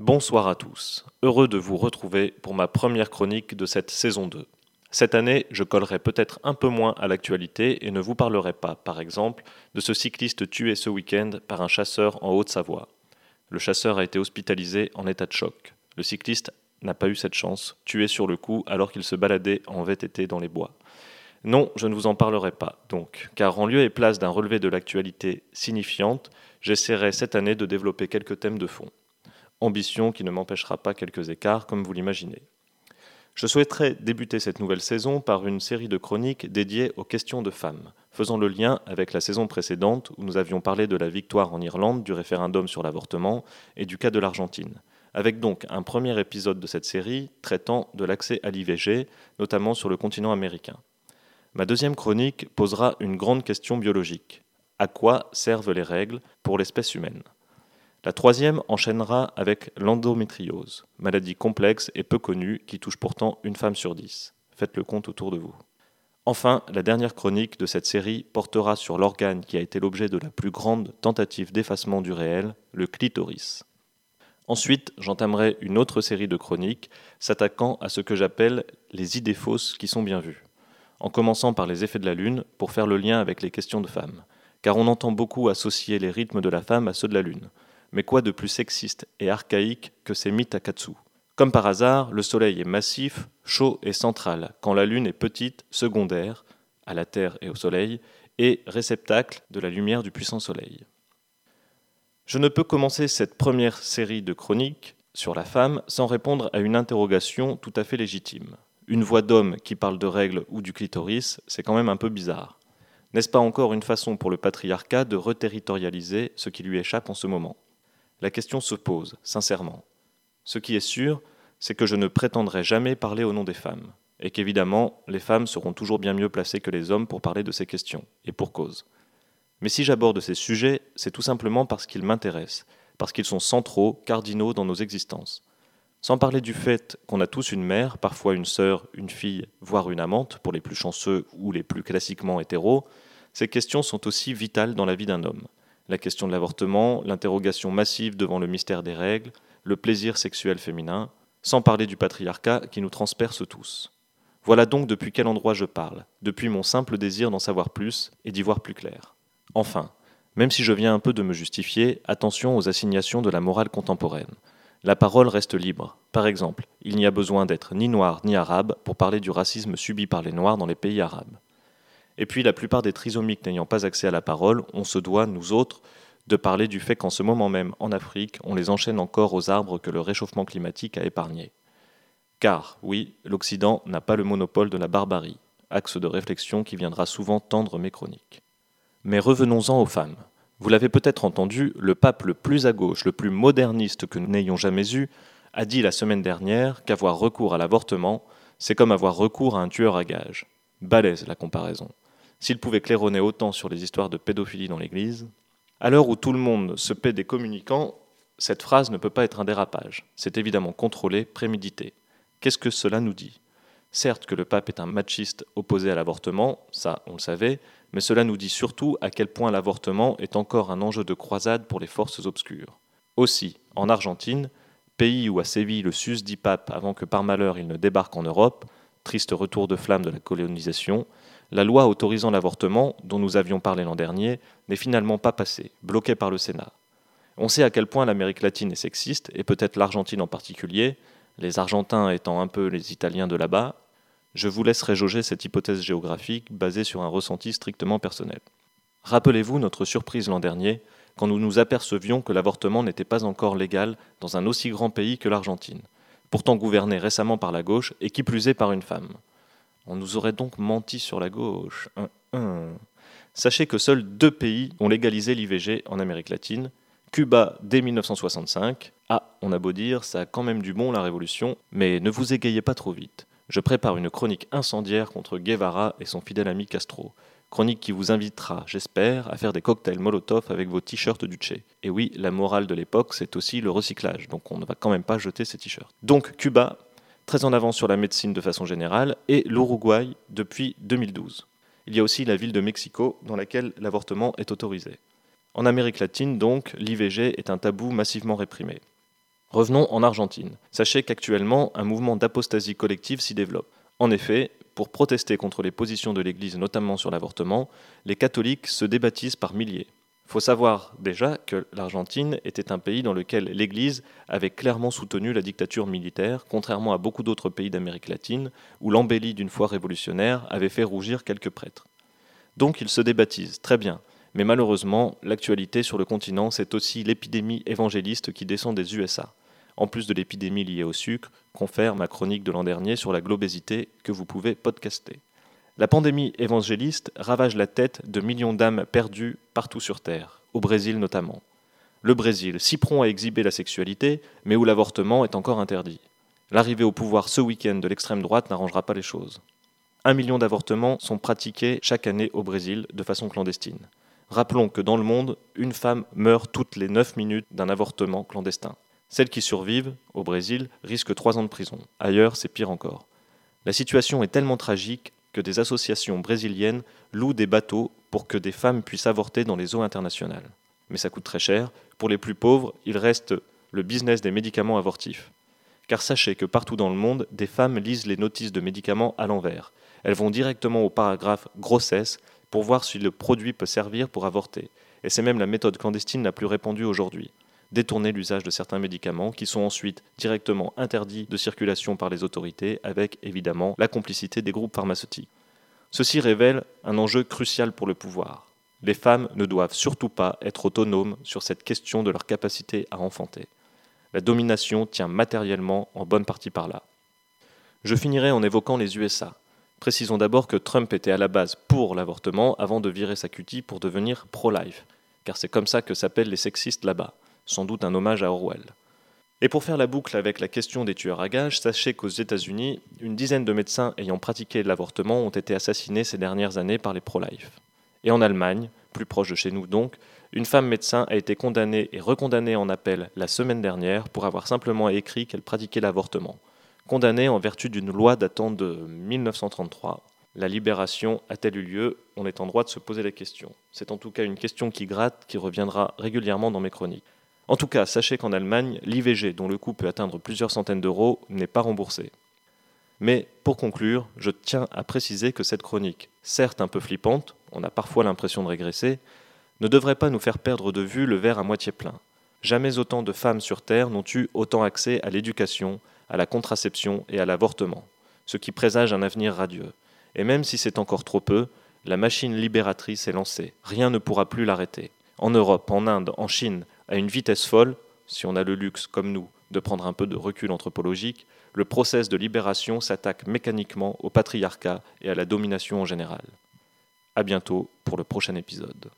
Bonsoir à tous, heureux de vous retrouver pour ma première chronique de cette saison 2. Cette année, je collerai peut-être un peu moins à l'actualité et ne vous parlerai pas, par exemple, de ce cycliste tué ce week-end par un chasseur en Haute-Savoie. Le chasseur a été hospitalisé en état de choc. Le cycliste n'a pas eu cette chance, tué sur le coup alors qu'il se baladait en VTT dans les bois. Non, je ne vous en parlerai pas, donc, car en lieu et place d'un relevé de l'actualité signifiante, j'essaierai cette année de développer quelques thèmes de fond ambition qui ne m'empêchera pas quelques écarts, comme vous l'imaginez. Je souhaiterais débuter cette nouvelle saison par une série de chroniques dédiées aux questions de femmes, faisant le lien avec la saison précédente où nous avions parlé de la victoire en Irlande du référendum sur l'avortement et du cas de l'Argentine, avec donc un premier épisode de cette série traitant de l'accès à l'IVG, notamment sur le continent américain. Ma deuxième chronique posera une grande question biologique. À quoi servent les règles pour l'espèce humaine? La troisième enchaînera avec l'endométriose, maladie complexe et peu connue qui touche pourtant une femme sur dix. Faites le compte autour de vous. Enfin, la dernière chronique de cette série portera sur l'organe qui a été l'objet de la plus grande tentative d'effacement du réel, le clitoris. Ensuite, j'entamerai une autre série de chroniques s'attaquant à ce que j'appelle les idées fausses qui sont bien vues, en commençant par les effets de la Lune pour faire le lien avec les questions de femmes, car on entend beaucoup associer les rythmes de la femme à ceux de la Lune. Mais quoi de plus sexiste et archaïque que ces mythes Akatsu Comme par hasard, le Soleil est massif, chaud et central, quand la Lune est petite, secondaire, à la Terre et au Soleil, et réceptacle de la lumière du puissant Soleil. Je ne peux commencer cette première série de chroniques sur la femme sans répondre à une interrogation tout à fait légitime. Une voix d'homme qui parle de règles ou du clitoris, c'est quand même un peu bizarre. N'est-ce pas encore une façon pour le patriarcat de reterritorialiser ce qui lui échappe en ce moment? La question se pose, sincèrement. Ce qui est sûr, c'est que je ne prétendrai jamais parler au nom des femmes, et qu'évidemment, les femmes seront toujours bien mieux placées que les hommes pour parler de ces questions, et pour cause. Mais si j'aborde ces sujets, c'est tout simplement parce qu'ils m'intéressent, parce qu'ils sont centraux, cardinaux dans nos existences. Sans parler du fait qu'on a tous une mère, parfois une sœur, une fille, voire une amante, pour les plus chanceux ou les plus classiquement hétéros, ces questions sont aussi vitales dans la vie d'un homme la question de l'avortement, l'interrogation massive devant le mystère des règles, le plaisir sexuel féminin, sans parler du patriarcat qui nous transperce tous. Voilà donc depuis quel endroit je parle, depuis mon simple désir d'en savoir plus et d'y voir plus clair. Enfin, même si je viens un peu de me justifier, attention aux assignations de la morale contemporaine. La parole reste libre. Par exemple, il n'y a besoin d'être ni noir ni arabe pour parler du racisme subi par les noirs dans les pays arabes. Et puis la plupart des trisomiques n'ayant pas accès à la parole, on se doit, nous autres, de parler du fait qu'en ce moment même, en Afrique, on les enchaîne encore aux arbres que le réchauffement climatique a épargnés. Car, oui, l'Occident n'a pas le monopole de la barbarie, axe de réflexion qui viendra souvent tendre mes chroniques. Mais revenons-en aux femmes. Vous l'avez peut-être entendu, le pape le plus à gauche, le plus moderniste que nous n'ayons jamais eu, a dit la semaine dernière qu'avoir recours à l'avortement, c'est comme avoir recours à un tueur à gages. Balèze la comparaison. S'il pouvait claironner autant sur les histoires de pédophilie dans l'Église, à l'heure où tout le monde se paie des communicants, cette phrase ne peut pas être un dérapage. C'est évidemment contrôlé, prémédité. Qu'est-ce que cela nous dit? Certes que le pape est un machiste opposé à l'avortement, ça on le savait, mais cela nous dit surtout à quel point l'avortement est encore un enjeu de croisade pour les forces obscures. Aussi, en Argentine, pays où a sévi le sus-dit pape avant que par malheur il ne débarque en Europe, triste retour de flamme de la colonisation, la loi autorisant l'avortement, dont nous avions parlé l'an dernier, n'est finalement pas passée, bloquée par le Sénat. On sait à quel point l'Amérique latine est sexiste, et peut-être l'Argentine en particulier, les Argentins étant un peu les Italiens de là-bas. Je vous laisserai jauger cette hypothèse géographique basée sur un ressenti strictement personnel. Rappelez-vous notre surprise l'an dernier, quand nous nous apercevions que l'avortement n'était pas encore légal dans un aussi grand pays que l'Argentine, pourtant gouverné récemment par la gauche et qui plus est par une femme. On nous aurait donc menti sur la gauche. Sachez que seuls deux pays ont légalisé l'IVG en Amérique latine. Cuba dès 1965. Ah, on a beau dire, ça a quand même du bon la révolution, mais ne vous égayez pas trop vite. Je prépare une chronique incendiaire contre Guevara et son fidèle ami Castro. Chronique qui vous invitera, j'espère, à faire des cocktails Molotov avec vos t-shirts du Che. Et oui, la morale de l'époque, c'est aussi le recyclage, donc on ne va quand même pas jeter ces t-shirts. Donc Cuba, très en avance sur la médecine de façon générale, et l'Uruguay depuis 2012. Il y a aussi la ville de Mexico, dans laquelle l'avortement est autorisé. En Amérique latine, donc, l'IVG est un tabou massivement réprimé. Revenons en Argentine. Sachez qu'actuellement, un mouvement d'apostasie collective s'y développe. En effet, pour protester contre les positions de l'Église, notamment sur l'avortement, les catholiques se débaptisent par milliers. Il faut savoir déjà que l'Argentine était un pays dans lequel l'Église avait clairement soutenu la dictature militaire, contrairement à beaucoup d'autres pays d'Amérique latine, où l'embellie d'une foi révolutionnaire avait fait rougir quelques prêtres. Donc ils se débaptisent, très bien. Mais malheureusement, l'actualité sur le continent, c'est aussi l'épidémie évangéliste qui descend des USA en plus de l'épidémie liée au sucre, confère ma chronique de l'an dernier sur la globésité que vous pouvez podcaster. La pandémie évangéliste ravage la tête de millions d'âmes perdues partout sur Terre, au Brésil notamment. Le Brésil, si prompt à exhiber la sexualité, mais où l'avortement est encore interdit. L'arrivée au pouvoir ce week-end de l'extrême droite n'arrangera pas les choses. Un million d'avortements sont pratiqués chaque année au Brésil de façon clandestine. Rappelons que dans le monde, une femme meurt toutes les 9 minutes d'un avortement clandestin. Celles qui survivent, au Brésil, risquent trois ans de prison. Ailleurs, c'est pire encore. La situation est tellement tragique que des associations brésiliennes louent des bateaux pour que des femmes puissent avorter dans les eaux internationales. Mais ça coûte très cher. Pour les plus pauvres, il reste le business des médicaments avortifs. Car sachez que partout dans le monde, des femmes lisent les notices de médicaments à l'envers. Elles vont directement au paragraphe grossesse pour voir si le produit peut servir pour avorter. Et c'est même la méthode clandestine la plus répandue aujourd'hui détourner l'usage de certains médicaments qui sont ensuite directement interdits de circulation par les autorités avec évidemment la complicité des groupes pharmaceutiques. Ceci révèle un enjeu crucial pour le pouvoir. Les femmes ne doivent surtout pas être autonomes sur cette question de leur capacité à enfanter. La domination tient matériellement en bonne partie par là. Je finirai en évoquant les USA. Précisons d'abord que Trump était à la base pour l'avortement avant de virer sa cutie pour devenir pro-life, car c'est comme ça que s'appellent les sexistes là-bas sans doute un hommage à Orwell. Et pour faire la boucle avec la question des tueurs à gages, sachez qu'aux États-Unis, une dizaine de médecins ayant pratiqué l'avortement ont été assassinés ces dernières années par les pro-life. Et en Allemagne, plus proche de chez nous donc, une femme médecin a été condamnée et recondamnée en appel la semaine dernière pour avoir simplement écrit qu'elle pratiquait l'avortement. Condamnée en vertu d'une loi datant de 1933. La libération a-t-elle eu lieu? On est en droit de se poser la question. C'est en tout cas une question qui gratte, qui reviendra régulièrement dans mes chroniques. En tout cas, sachez qu'en Allemagne, l'IVG, dont le coût peut atteindre plusieurs centaines d'euros, n'est pas remboursé. Mais pour conclure, je tiens à préciser que cette chronique, certes un peu flippante, on a parfois l'impression de régresser, ne devrait pas nous faire perdre de vue le verre à moitié plein. Jamais autant de femmes sur Terre n'ont eu autant accès à l'éducation, à la contraception et à l'avortement, ce qui présage un avenir radieux. Et même si c'est encore trop peu, la machine libératrice est lancée. Rien ne pourra plus l'arrêter. En Europe, en Inde, en Chine, à une vitesse folle, si on a le luxe, comme nous, de prendre un peu de recul anthropologique, le process de libération s'attaque mécaniquement au patriarcat et à la domination en général. À bientôt pour le prochain épisode.